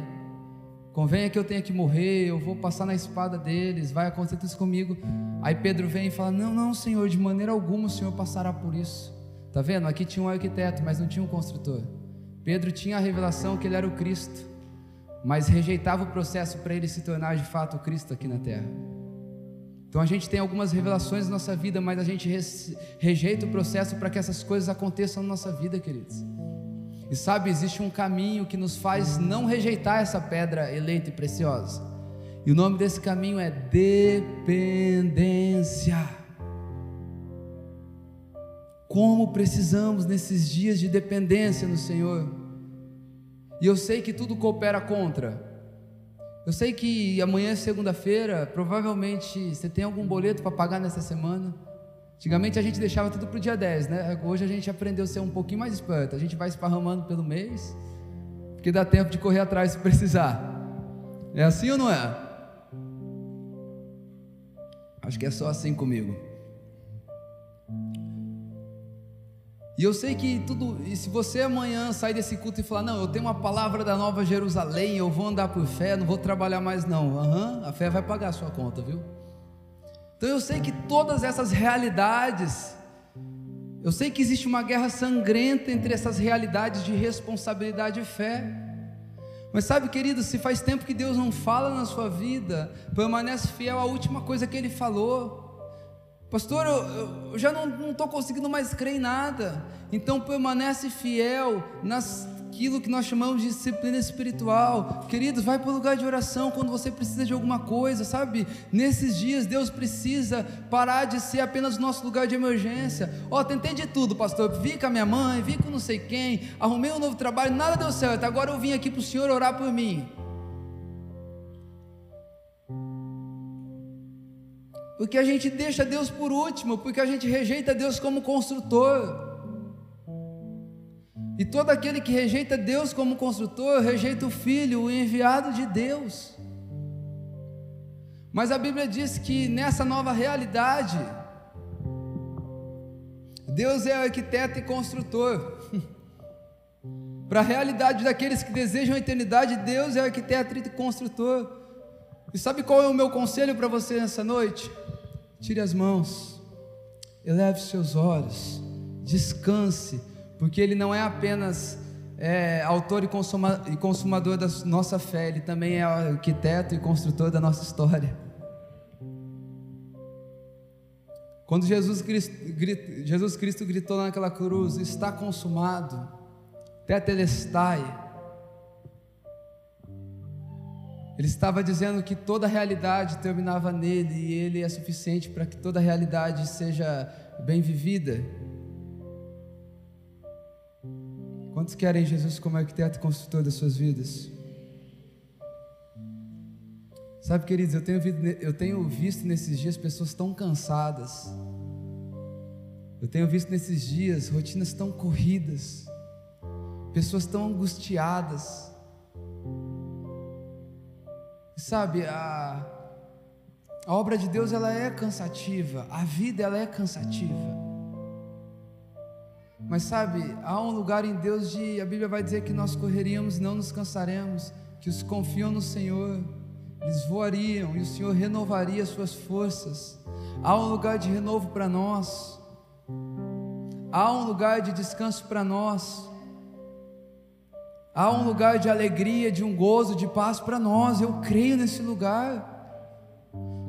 Convenha que eu tenha que morrer, eu vou passar na espada deles, vai acontecer isso comigo. Aí Pedro vem e fala: Não, não, Senhor, de maneira alguma o Senhor passará por isso. Tá vendo? Aqui tinha um arquiteto, mas não tinha um construtor. Pedro tinha a revelação que ele era o Cristo, mas rejeitava o processo para ele se tornar de fato o Cristo aqui na terra. Então a gente tem algumas revelações na nossa vida, mas a gente rejeita o processo para que essas coisas aconteçam na nossa vida, queridos. E sabe, existe um caminho que nos faz não rejeitar essa pedra eleita e preciosa. E o nome desse caminho é dependência. Como precisamos nesses dias de dependência no Senhor. E eu sei que tudo coopera contra. Eu sei que amanhã é segunda-feira, provavelmente você tem algum boleto para pagar nessa semana. Antigamente a gente deixava tudo para o dia 10, né? Hoje a gente aprendeu a ser um pouquinho mais esperto. A gente vai esparramando pelo mês, porque dá tempo de correr atrás se precisar. É assim ou não é? Acho que é só assim comigo. E eu sei que tudo, e se você amanhã sair desse culto e falar, não, eu tenho uma palavra da Nova Jerusalém, eu vou andar por fé, não vou trabalhar mais não. Uhum, a fé vai pagar a sua conta, viu? Então eu sei que todas essas realidades, eu sei que existe uma guerra sangrenta entre essas realidades de responsabilidade e fé. Mas sabe, querido, se faz tempo que Deus não fala na sua vida, permanece fiel à última coisa que Ele falou. Pastor, eu, eu já não estou conseguindo mais crer em nada. Então permanece fiel naquilo que nós chamamos de disciplina espiritual. Queridos, vai para o lugar de oração quando você precisa de alguma coisa, sabe? Nesses dias Deus precisa parar de ser apenas o nosso lugar de emergência. Ó, oh, tentei de tudo, pastor. Vi com a minha mãe, vi com não sei quem, arrumei um novo trabalho, nada deu certo. Agora eu vim aqui para o Senhor orar por mim. Porque a gente deixa Deus por último, porque a gente rejeita Deus como construtor. E todo aquele que rejeita Deus como construtor, rejeita o Filho, o enviado de Deus. Mas a Bíblia diz que nessa nova realidade, Deus é arquiteto e construtor. Para a realidade daqueles que desejam a eternidade, Deus é arquiteto e construtor. E sabe qual é o meu conselho para você nessa noite? Tire as mãos, eleve seus olhos, descanse, porque Ele não é apenas é, autor e, consuma, e consumador da nossa fé, Ele também é arquiteto e construtor da nossa história. Quando Jesus Cristo, Jesus Cristo gritou naquela cruz: Está consumado, tetelestai Ele estava dizendo que toda a realidade terminava nele e ele é suficiente para que toda a realidade seja bem vivida. Quantos querem Jesus como arquiteto e construtor das suas vidas? Sabe, queridos, eu tenho, eu tenho visto nesses dias pessoas tão cansadas. Eu tenho visto nesses dias rotinas tão corridas, pessoas tão angustiadas Sabe, a, a obra de Deus ela é cansativa, a vida ela é cansativa. Mas sabe, há um lugar em Deus de a Bíblia vai dizer que nós correríamos e não nos cansaremos, que os confiam no Senhor, eles voariam e o Senhor renovaria suas forças. Há um lugar de renovo para nós. Há um lugar de descanso para nós. Há um lugar de alegria, de um gozo, de paz para nós. Eu creio nesse lugar.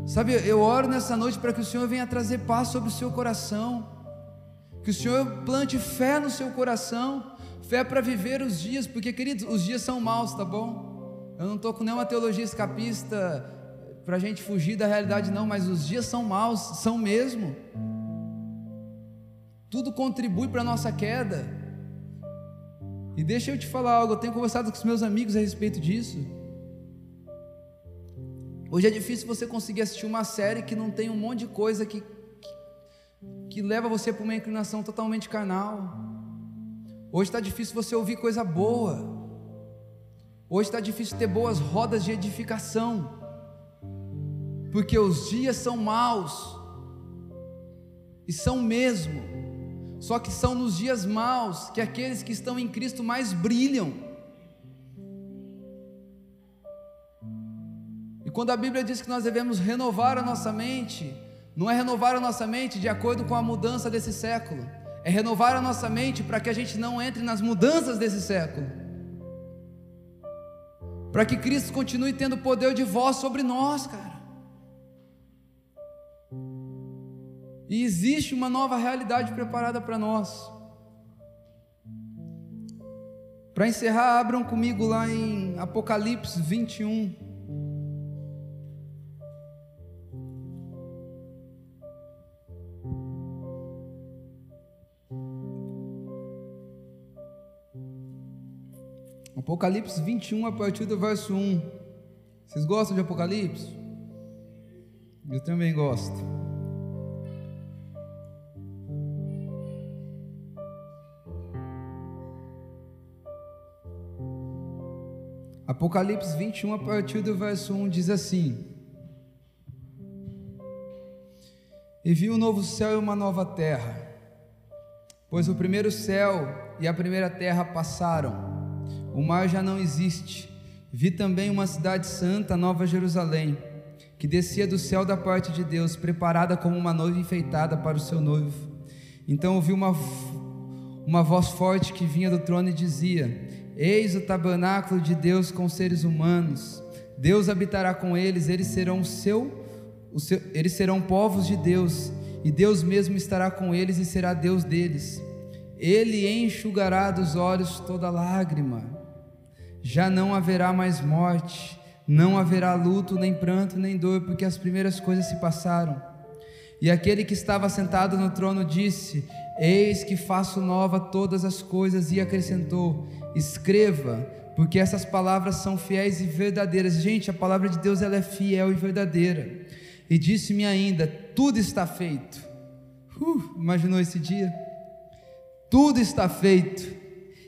Sabe, eu oro nessa noite para que o Senhor venha trazer paz sobre o seu coração. Que o Senhor plante fé no seu coração. Fé para viver os dias, porque, queridos, os dias são maus, tá bom? Eu não estou com nenhuma teologia escapista para a gente fugir da realidade, não, mas os dias são maus, são mesmo. Tudo contribui para a nossa queda. E deixa eu te falar algo, eu tenho conversado com os meus amigos a respeito disso. Hoje é difícil você conseguir assistir uma série que não tem um monte de coisa que, que, leva você para uma inclinação totalmente carnal. Hoje está difícil você ouvir coisa boa. Hoje está difícil ter boas rodas de edificação. Porque os dias são maus. E são mesmo. Só que são nos dias maus que aqueles que estão em Cristo mais brilham. E quando a Bíblia diz que nós devemos renovar a nossa mente, não é renovar a nossa mente de acordo com a mudança desse século, é renovar a nossa mente para que a gente não entre nas mudanças desse século. Para que Cristo continue tendo poder de voz sobre nós, cara. E existe uma nova realidade preparada para nós. Para encerrar, abram comigo lá em Apocalipse 21. Apocalipse 21, a partir do verso 1. Vocês gostam de Apocalipse? Eu também gosto. Apocalipse 21, a partir do verso 1, diz assim: E vi um novo céu e uma nova terra, Pois o primeiro céu e a primeira terra passaram, o mar já não existe. Vi também uma cidade santa, Nova Jerusalém, que descia do céu da parte de Deus, preparada como uma noiva enfeitada para o seu noivo. Então ouvi uma, uma voz forte que vinha do trono e dizia: Eis o tabernáculo de Deus com seres humanos. Deus habitará com eles, eles serão seu, seu, eles serão povos de Deus, e Deus mesmo estará com eles e será Deus deles. Ele enxugará dos olhos toda lágrima. Já não haverá mais morte, não haverá luto, nem pranto, nem dor, porque as primeiras coisas se passaram. E aquele que estava sentado no trono disse: Eis que faço nova todas as coisas, e acrescentou: Escreva, porque essas palavras são fiéis e verdadeiras. Gente, a palavra de Deus ela é fiel e verdadeira. E disse-me ainda: Tudo está feito. Uh, imaginou esse dia? Tudo está feito.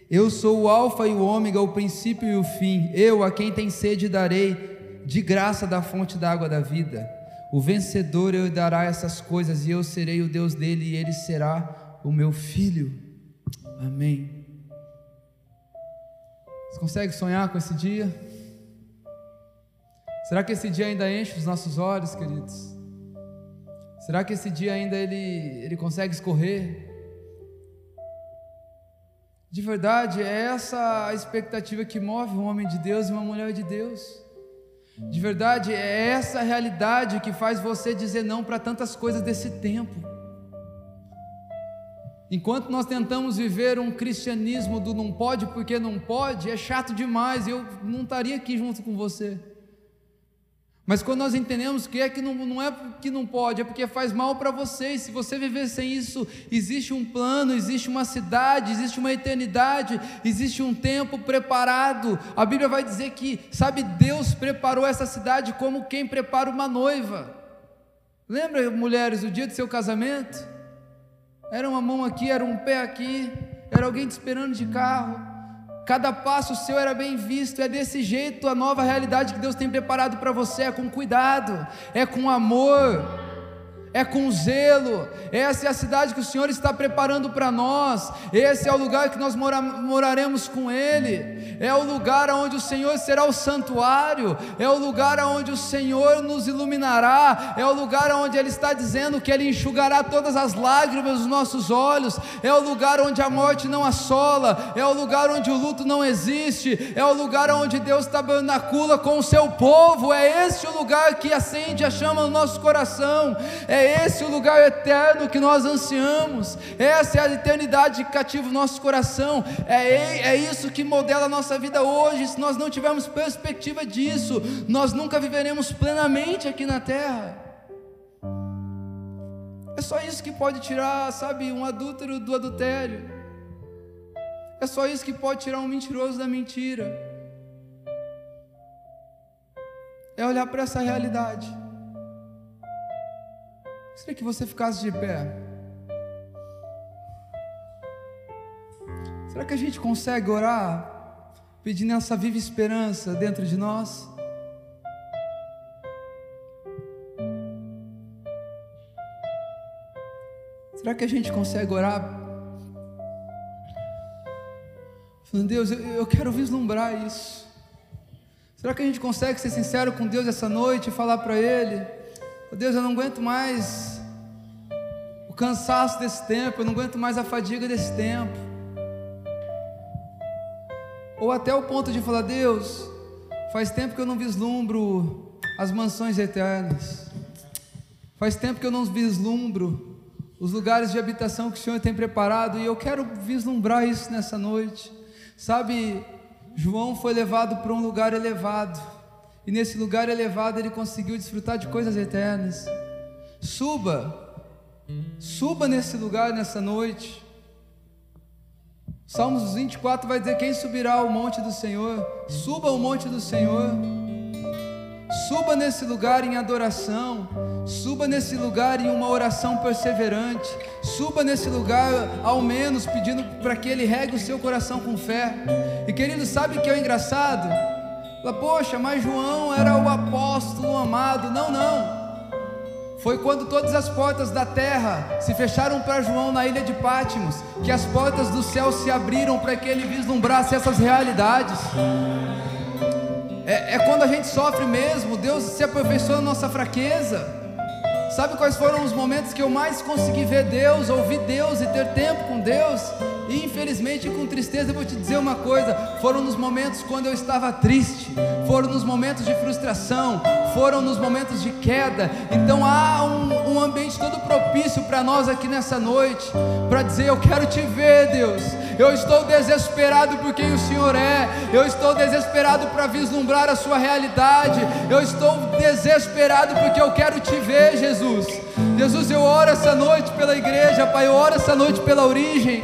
Eu sou o Alfa e o Ômega, o princípio e o fim. Eu, a quem tem sede, darei de graça da fonte da água da vida. O vencedor eu dará essas coisas, e eu serei o Deus dele, e ele será o meu filho. Amém. Você consegue sonhar com esse dia? Será que esse dia ainda enche os nossos olhos, queridos? Será que esse dia ainda ele, ele consegue escorrer? De verdade, é essa a expectativa que move um homem de Deus e uma mulher de Deus. De verdade, é essa a realidade que faz você dizer não para tantas coisas desse tempo. Enquanto nós tentamos viver um cristianismo do não pode porque não pode, é chato demais, eu não estaria aqui junto com você. Mas quando nós entendemos que é que não, não é que não pode, é porque faz mal para você. E se você viver sem isso, existe um plano, existe uma cidade, existe uma eternidade, existe um tempo preparado. A Bíblia vai dizer que, sabe, Deus preparou essa cidade como quem prepara uma noiva. Lembra, mulheres, o dia do seu casamento? Era uma mão aqui, era um pé aqui, era alguém te esperando de carro. Cada passo seu era bem visto, é desse jeito a nova realidade que Deus tem preparado para você, é com cuidado, é com amor é com zelo. Essa é a cidade que o Senhor está preparando para nós. Esse é o lugar que nós mora, moraremos com Ele. É o lugar onde o Senhor será o santuário. É o lugar onde o Senhor nos iluminará. É o lugar onde Ele está dizendo que Ele enxugará todas as lágrimas dos nossos olhos. É o lugar onde a morte não assola. É o lugar onde o luto não existe. É o lugar onde Deus tabernacula com o seu povo. É esse o lugar que acende a chama no nosso coração. É é esse o lugar eterno que nós ansiamos, essa é a eternidade que cativa o nosso coração, é, é isso que modela a nossa vida hoje. Se nós não tivermos perspectiva disso, nós nunca viveremos plenamente aqui na terra. É só isso que pode tirar, sabe, um adúltero do adultério. É só isso que pode tirar um mentiroso da mentira. É olhar para essa realidade. Gostaria que você ficasse de pé. Será que a gente consegue orar pedindo essa viva esperança dentro de nós? Será que a gente consegue orar? Falando, Deus, eu, eu quero vislumbrar isso. Será que a gente consegue ser sincero com Deus essa noite e falar para Ele? Oh, Deus, eu não aguento mais o cansaço desse tempo, eu não aguento mais a fadiga desse tempo. Ou até o ponto de falar: Deus, faz tempo que eu não vislumbro as mansões eternas, faz tempo que eu não vislumbro os lugares de habitação que o Senhor tem preparado, e eu quero vislumbrar isso nessa noite. Sabe, João foi levado para um lugar elevado e nesse lugar elevado ele conseguiu desfrutar de coisas eternas. Suba, suba nesse lugar nessa noite. Salmos 24 vai dizer: Quem subirá ao monte do Senhor? Suba ao monte do Senhor. Suba nesse lugar em adoração. Suba nesse lugar em uma oração perseverante. Suba nesse lugar, ao menos, pedindo para que Ele regue o seu coração com fé. E querido, sabe o que é engraçado? Poxa, mas João era o apóstolo amado. Não, não. Foi quando todas as portas da terra se fecharam para João na ilha de Pátimos, que as portas do céu se abriram para que ele vislumbrasse essas realidades. É, é quando a gente sofre mesmo, Deus se aperfeiçoa na nossa fraqueza. Sabe quais foram os momentos que eu mais consegui ver Deus, ouvir Deus e ter tempo com Deus? E infelizmente, com tristeza, eu vou te dizer uma coisa: foram nos momentos quando eu estava triste, foram nos momentos de frustração, foram nos momentos de queda. Então há um, um ambiente todo propício para nós aqui nessa noite, para dizer: Eu quero te ver, Deus. Eu estou desesperado por quem o Senhor é, eu estou desesperado para vislumbrar a Sua realidade, eu estou desesperado porque eu quero te ver, Jesus. Jesus, eu oro essa noite pela igreja, Pai, eu oro essa noite pela origem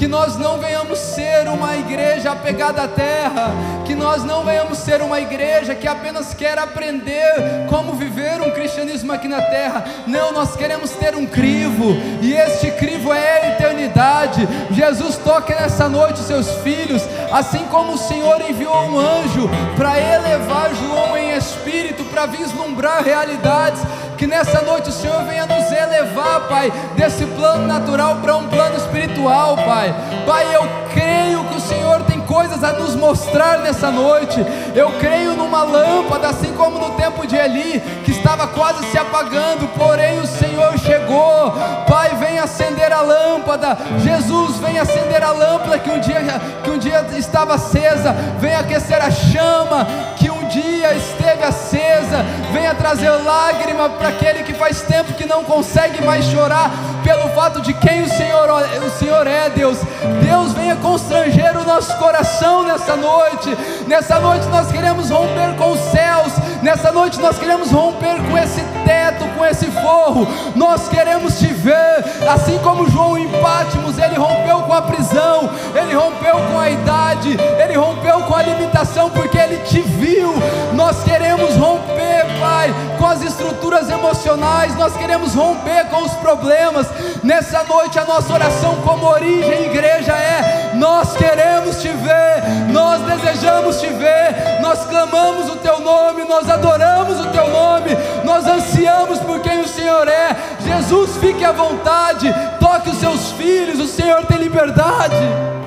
que nós não venhamos ser uma igreja apegada à terra, que nós não venhamos ser uma igreja que apenas quer aprender como viver um cristianismo aqui na terra. Não, nós queremos ter um crivo, e este crivo é a eternidade. Jesus toque nessa noite seus filhos, assim como o Senhor enviou um anjo para elevar João em espírito, para vislumbrar realidades que nessa noite o Senhor venha nos elevar, Pai, desse plano natural para um plano espiritual, Pai. Pai, eu creio que o Senhor tem coisas a nos mostrar nessa noite. Eu creio numa lâmpada, assim como no tempo de Eli, que estava quase se apagando, porém o Senhor chegou. Pai, vem acender a lâmpada. Jesus, vem acender a lâmpada que um dia que um dia estava acesa. Vem aquecer a chama que um dia esteve acesa. Venha trazer lágrima para aquele que faz tempo que não consegue mais chorar pelo fato de quem o Senhor, o Senhor é, Deus. Deus venha constranger o nosso coração nessa noite. Nessa noite nós queremos romper com os céus. Nessa noite nós queremos romper com esse teto, com esse forro. Nós queremos te ver, assim como João em Pátimos, ele rompeu com a prisão, ele rompeu com a idade, ele rompeu com a limitação porque ele te viu. Nós queremos romper, Pai, com as estruturas emocionais, nós queremos romper com os problemas. Nessa noite, a nossa oração, como origem igreja, é: nós queremos te ver, nós desejamos te ver, nós clamamos o teu nome, nós adoramos o teu nome, nós ansiamos por quem o Senhor é. Jesus, fique à vontade, toque os seus filhos, o Senhor tem liberdade.